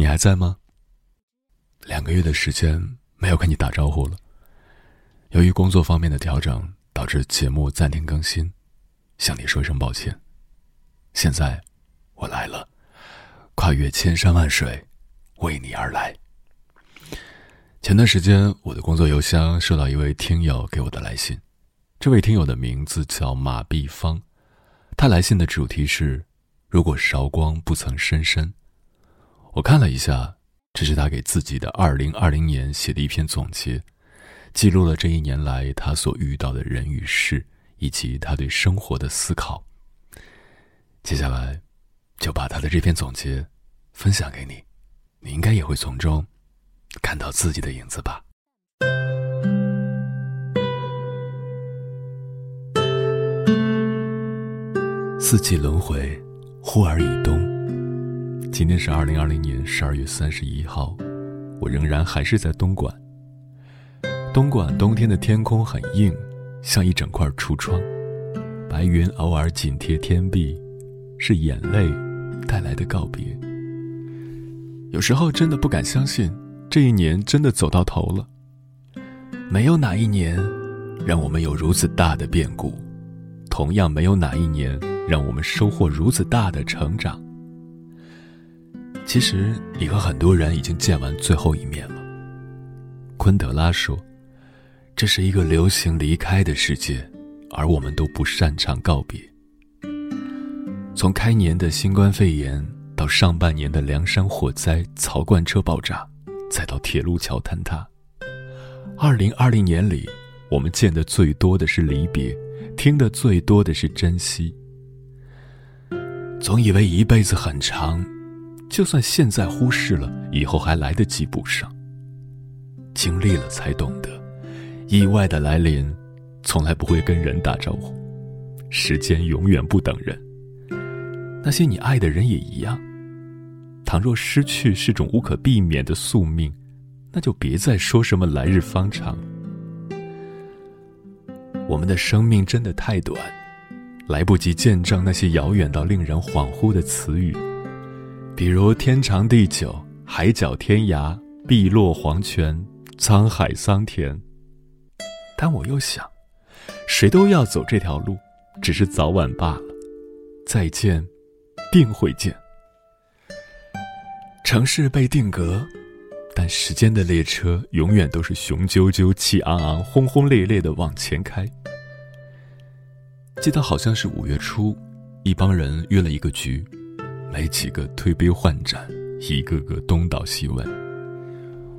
你还在吗？两个月的时间没有跟你打招呼了。由于工作方面的调整，导致节目暂停更新，向你说声抱歉。现在，我来了，跨越千山万水，为你而来。前段时间，我的工作邮箱收到一位听友给我的来信，这位听友的名字叫马碧芳，他来信的主题是：如果韶光不曾深深。我看了一下。这是他给自己的二零二零年写的一篇总结，记录了这一年来他所遇到的人与事，以及他对生活的思考。接下来，就把他的这篇总结分享给你，你应该也会从中看到自己的影子吧。四季轮回，忽而已冬。今天是二零二零年十二月三十一号，我仍然还是在东莞。东莞冬天的天空很硬，像一整块橱窗，白云偶尔紧贴天壁，是眼泪带来的告别。有时候真的不敢相信，这一年真的走到头了。没有哪一年让我们有如此大的变故，同样没有哪一年让我们收获如此大的成长。其实，你和很多人已经见完最后一面了。昆德拉说：“这是一个流行离开的世界，而我们都不擅长告别。”从开年的新冠肺炎，到上半年的梁山火灾、槽罐车爆炸，再到铁路桥坍塌，二零二零年里，我们见的最多的是离别，听的最多的是珍惜。总以为一辈子很长。就算现在忽视了，以后还来得及补上。经历了才懂得，意外的来临，从来不会跟人打招呼。时间永远不等人。那些你爱的人也一样。倘若失去是种无可避免的宿命，那就别再说什么来日方长。我们的生命真的太短，来不及见证那些遥远到令人恍惚的词语。比如天长地久、海角天涯、碧落黄泉、沧海桑田。但我又想，谁都要走这条路，只是早晚罢了。再见，定会见。城市被定格，但时间的列车永远都是雄赳赳、气昂昂、轰轰烈烈的往前开。记得好像是五月初，一帮人约了一个局。没几个推杯换盏，一个个东倒西歪。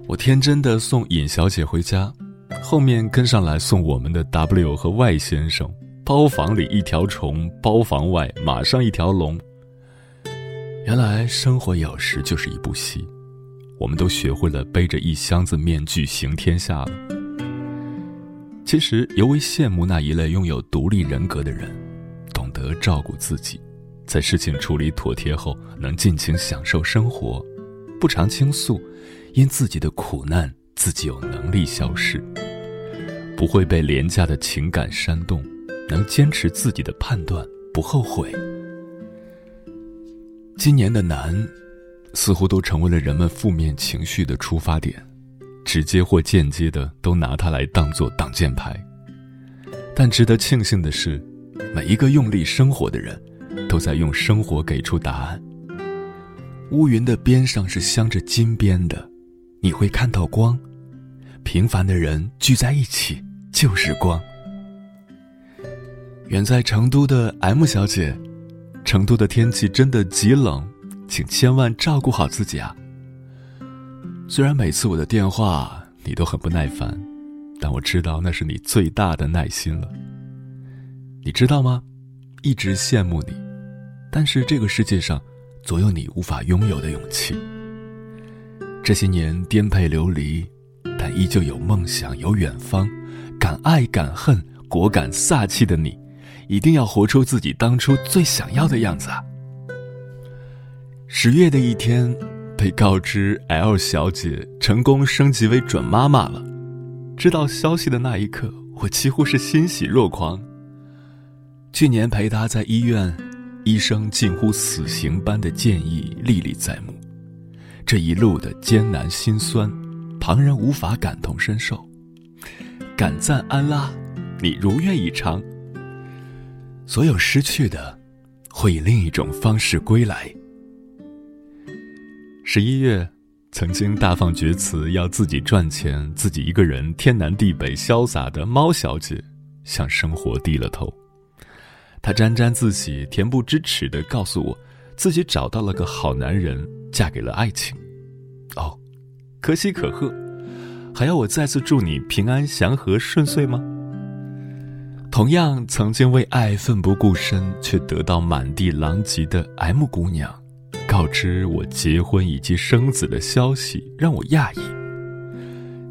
我天真的送尹小姐回家，后面跟上来送我们的 W 和 Y 先生。包房里一条虫，包房外马上一条龙。原来生活有时就是一部戏，我们都学会了背着一箱子面具行天下了。其实尤为羡慕那一类拥有独立人格的人，懂得照顾自己。在事情处理妥帖后，能尽情享受生活，不常倾诉，因自己的苦难自己有能力消失，不会被廉价的情感煽动，能坚持自己的判断，不后悔。今年的难，似乎都成为了人们负面情绪的出发点，直接或间接的都拿它来当做挡箭牌。但值得庆幸的是，每一个用力生活的人。都在用生活给出答案。乌云的边上是镶着金边的，你会看到光。平凡的人聚在一起就是光。远在成都的 M 小姐，成都的天气真的极冷，请千万照顾好自己啊。虽然每次我的电话你都很不耐烦，但我知道那是你最大的耐心了。你知道吗？一直羡慕你。但是这个世界上，总有你无法拥有的勇气。这些年颠沛流离，但依旧有梦想、有远方，敢爱敢恨、果敢飒气的你，一定要活出自己当初最想要的样子啊！十月的一天，被告知 L 小姐成功升级为准妈妈了。知道消息的那一刻，我几乎是欣喜若狂。去年陪她在医院。医生近乎死刑般的建议历历在目，这一路的艰难辛酸，旁人无法感同身受。感赞安拉，你如愿以偿。所有失去的，会以另一种方式归来。十一月，曾经大放厥词要自己赚钱、自己一个人天南地北潇洒的猫小姐，向生活低了头。她沾沾自喜、恬不知耻地告诉我，自己找到了个好男人，嫁给了爱情。哦，可喜可贺，还要我再次祝你平安祥和顺遂吗？同样曾经为爱奋不顾身，却得到满地狼藉的 M 姑娘，告知我结婚以及生子的消息，让我讶异。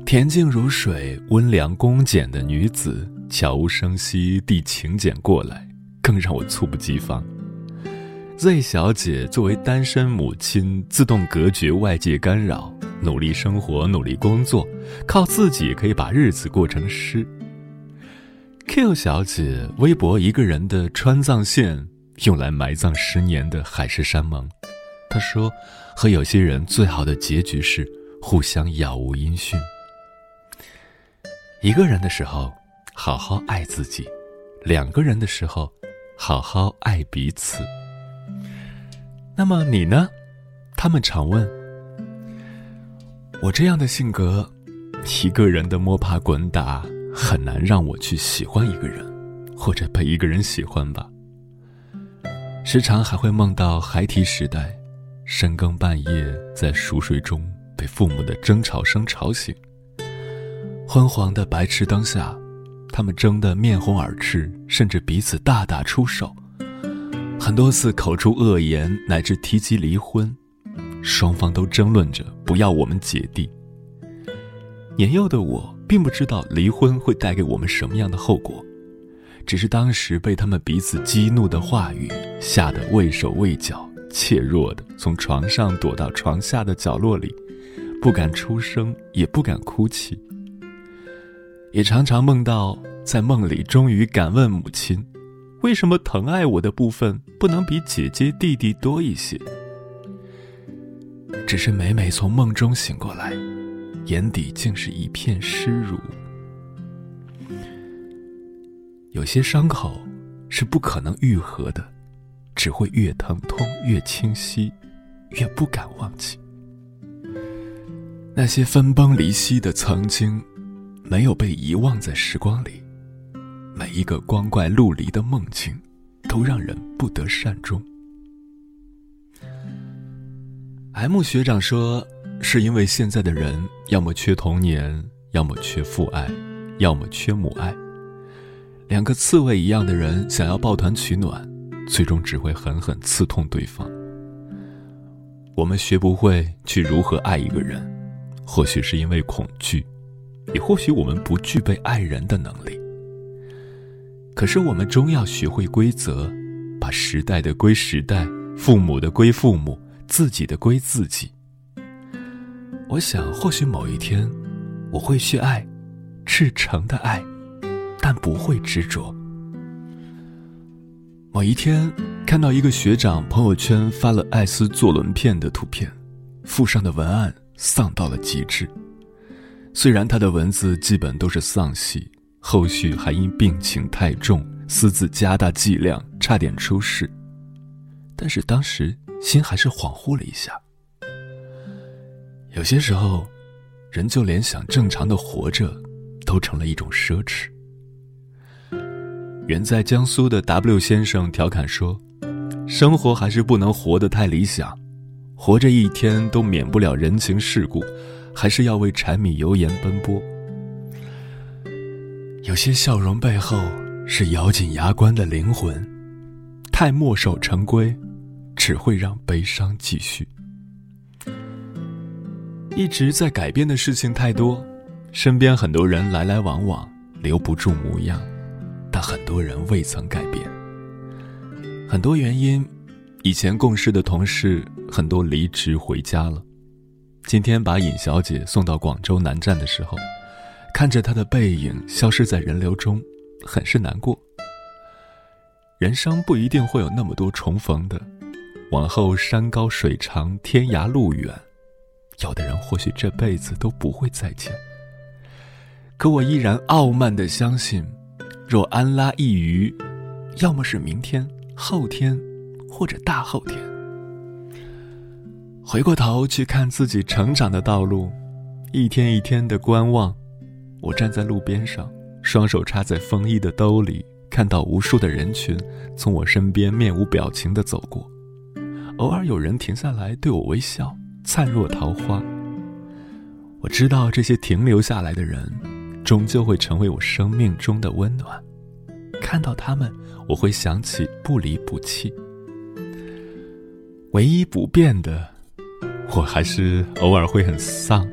恬静如水、温良恭俭的女子，悄无声息递请柬过来。更让我猝不及防。Z 小姐作为单身母亲，自动隔绝外界干扰，努力生活，努力工作，靠自己可以把日子过成诗。Q 小姐微博一个人的川藏线，用来埋葬十年的海誓山盟。她说，和有些人最好的结局是互相杳无音讯。一个人的时候，好好爱自己；两个人的时候。好好爱彼此。那么你呢？他们常问。我这样的性格，一个人的摸爬滚打，很难让我去喜欢一个人，或者被一个人喜欢吧。时常还会梦到孩提时代，深更半夜在熟睡中被父母的争吵声吵醒。昏黄的白炽灯下。他们争得面红耳赤，甚至彼此大打出手，很多次口出恶言，乃至提及离婚，双方都争论着不要我们姐弟。年幼的我并不知道离婚会带给我们什么样的后果，只是当时被他们彼此激怒的话语吓得畏手畏脚，怯弱的从床上躲到床下的角落里，不敢出声，也不敢哭泣。也常常梦到，在梦里终于敢问母亲：“为什么疼爱我的部分不能比姐姐弟弟多一些？”只是每每从梦中醒过来，眼底竟是一片湿濡。有些伤口是不可能愈合的，只会越疼痛越清晰，越不敢忘记那些分崩离析的曾经。没有被遗忘在时光里，每一个光怪陆离的梦境，都让人不得善终。M 学长说，是因为现在的人要么缺童年，要么缺父爱，要么缺母爱。两个刺猬一样的人想要抱团取暖，最终只会狠狠刺痛对方。我们学不会去如何爱一个人，或许是因为恐惧。也或许我们不具备爱人的能力，可是我们终要学会规则，把时代的归时代，父母的归父母，自己的归自己。我想，或许某一天，我会去爱，赤诚的爱，但不会执着。某一天，看到一个学长朋友圈发了艾斯坐轮片的图片，附上的文案丧到了极致。虽然他的文字基本都是丧系，后续还因病情太重，私自加大剂量，差点出事，但是当时心还是恍惚了一下。有些时候，人就连想正常的活着，都成了一种奢侈。远在江苏的 W 先生调侃说：“生活还是不能活得太理想，活着一天都免不了人情世故。”还是要为柴米油盐奔波。有些笑容背后是咬紧牙关的灵魂，太墨守成规，只会让悲伤继续。一直在改变的事情太多，身边很多人来来往往，留不住模样，但很多人未曾改变。很多原因，以前共事的同事很多离职回家了。今天把尹小姐送到广州南站的时候，看着他的背影消失在人流中很是难过。人生不一定会有那么多重逢的。往后山高水长天涯路远有的人或许这辈子都不会再见可我依然傲慢的相信若安拉一隅要么是明天后天或者大后天。回过头去看自己成长的道路一天一天的观望我站在路边上双手插在风衣的兜里看到无数的人群从我身边面无表情的走过。偶尔有人停下来对我微笑灿若桃花。我知道这些停留下来的人终究会成为我生命中的温暖。看到他们我会想起不离不弃。唯一不变的我还是偶尔会很丧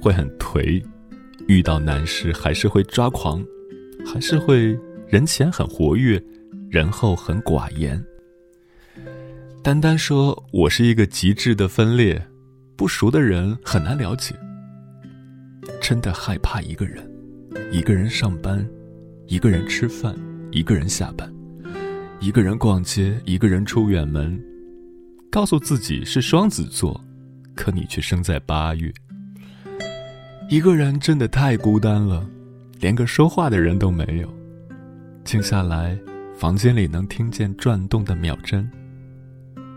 会很颓遇到难事还是会抓狂还是会人前很活跃人后很寡言。单单说我是一个极致的分裂不熟的人很难了解。真的害怕一个人一个人上班一个人吃饭一个人下班一个人逛街一个人出远门。告诉自己是双子座可你却生在八月一个人真的太孤单了连个说话的人都没有。静下来房间里能听见转动的秒针。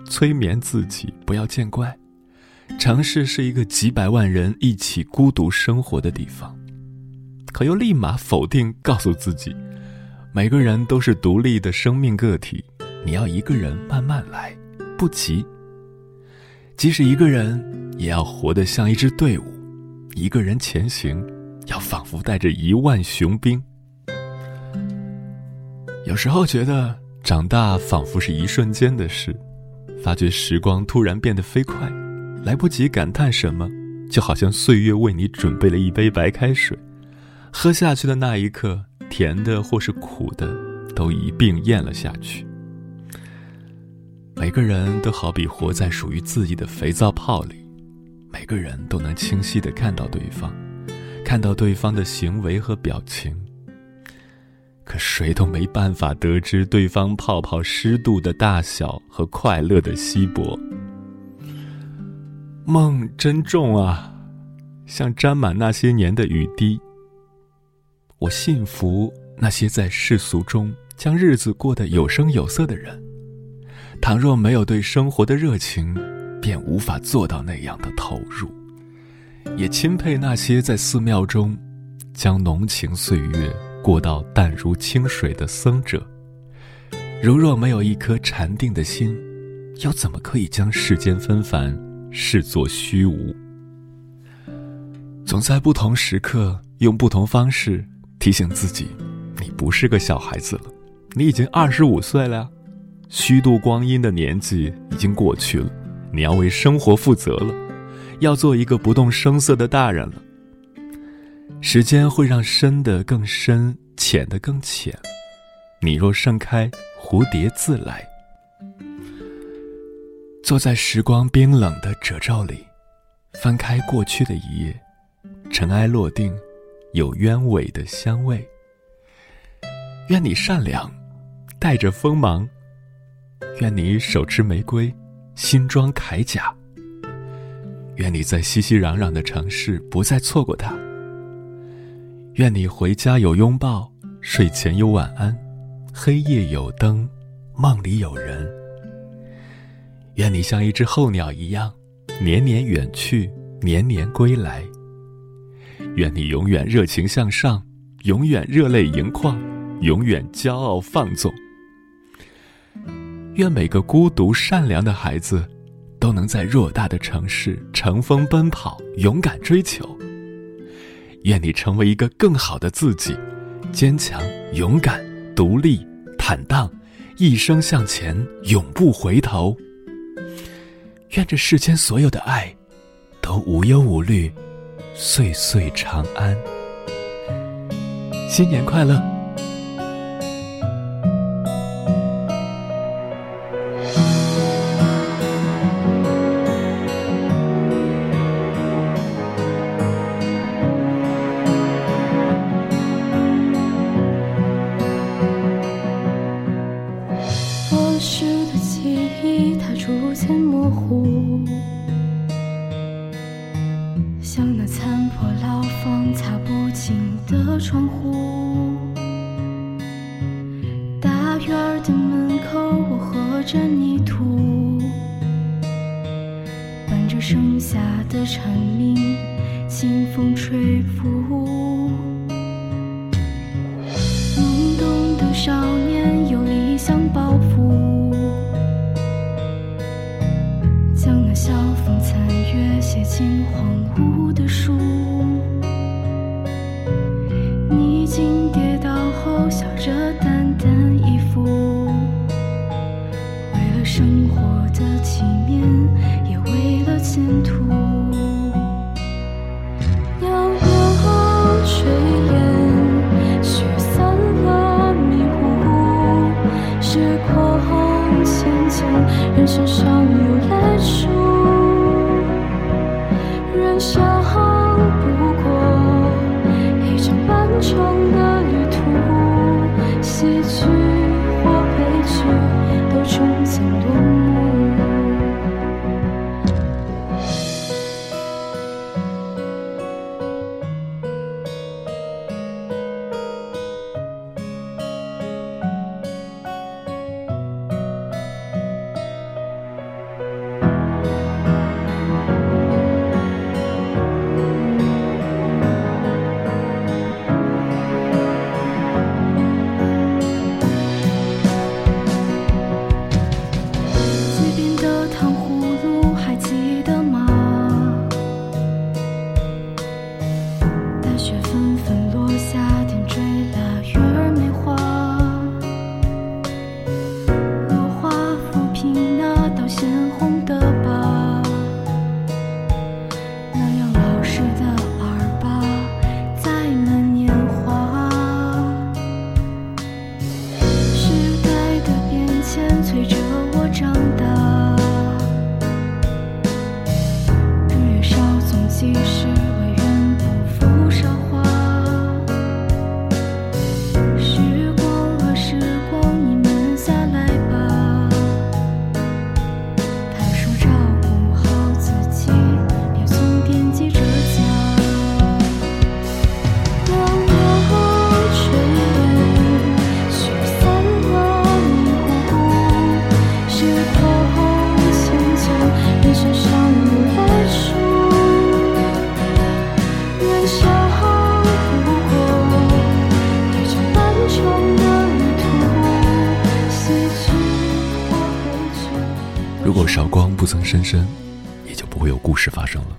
催眠自己不要见怪城市是一个几百万人一起孤独生活的地方。可又立马否定告诉自己每个人都是独立的生命个体你要一个人慢慢来不急。即使一个人也要活得像一支队伍。一个人前行要仿佛带着一万雄兵。有时候觉得长大仿佛是一瞬间的事发觉时光突然变得飞快来不及感叹什么就好像岁月为你准备了一杯白开水喝下去的那一刻甜的或是苦的都一并咽了下去。每个人都好比活在属于自己的肥皂泡里。每个人都能清晰的看到对方看到对方的行为和表情。可谁都没办法得知对方泡泡湿度的大小和快乐的稀薄。梦真重啊像沾满那些年的雨滴。我信服那些在世俗中将日子过得有声有色的人。倘若没有对生活的热情便无法做到那样的投入也钦佩那些在寺庙中将浓情岁月过到淡如清水的僧者。如若没有一颗禅定的心又怎么可以将世间纷繁视作虚无？总在不同时刻用不同方式提醒自己你不是个小孩子了你已经二十五岁了虚度光阴的年纪已经过去了。你要为生活负责了要做一个不动声色的大人了。时间会让深的更深浅的更浅。你若盛开蝴蝶自来。坐在时光冰冷的褶皱里翻开过去的一页尘埃落定有鸢尾的香味。愿你善良带着锋芒。愿你手持玫瑰新装铠甲。愿你在熙熙攘攘的城市不再错过它。愿你回家有拥抱睡前有晚安。黑夜有灯梦里有人。愿你像一只候鸟一样年年远去年年归来。愿你永远热情向上永远热泪盈眶永远骄傲放纵。愿每个孤独善良的孩子都能在偌大的城市乘风奔跑勇敢追求。愿你成为一个更好的自己坚强勇敢独立坦荡一生向前永不回头。愿这世间所有的爱都无忧无虑岁岁长安。新年快乐！的门口我和着泥土，伴着盛夏的蝉鸣，清风吹拂。懵懂的少年有理想抱负，将那晓风残月写进荒芜的书。前途。深深，也就不会有故事发生了。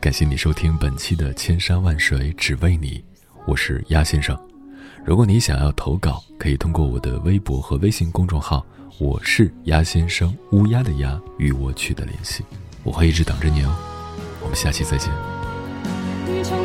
感谢你收听本期的《千山万水只为你》，我是鸭先生。如果你想要投稿，可以通过我的微博和微信公众号“我是鸭先生”乌鸦的鸭与我取得联系，我会一直等着你哦。我们下期再见。一场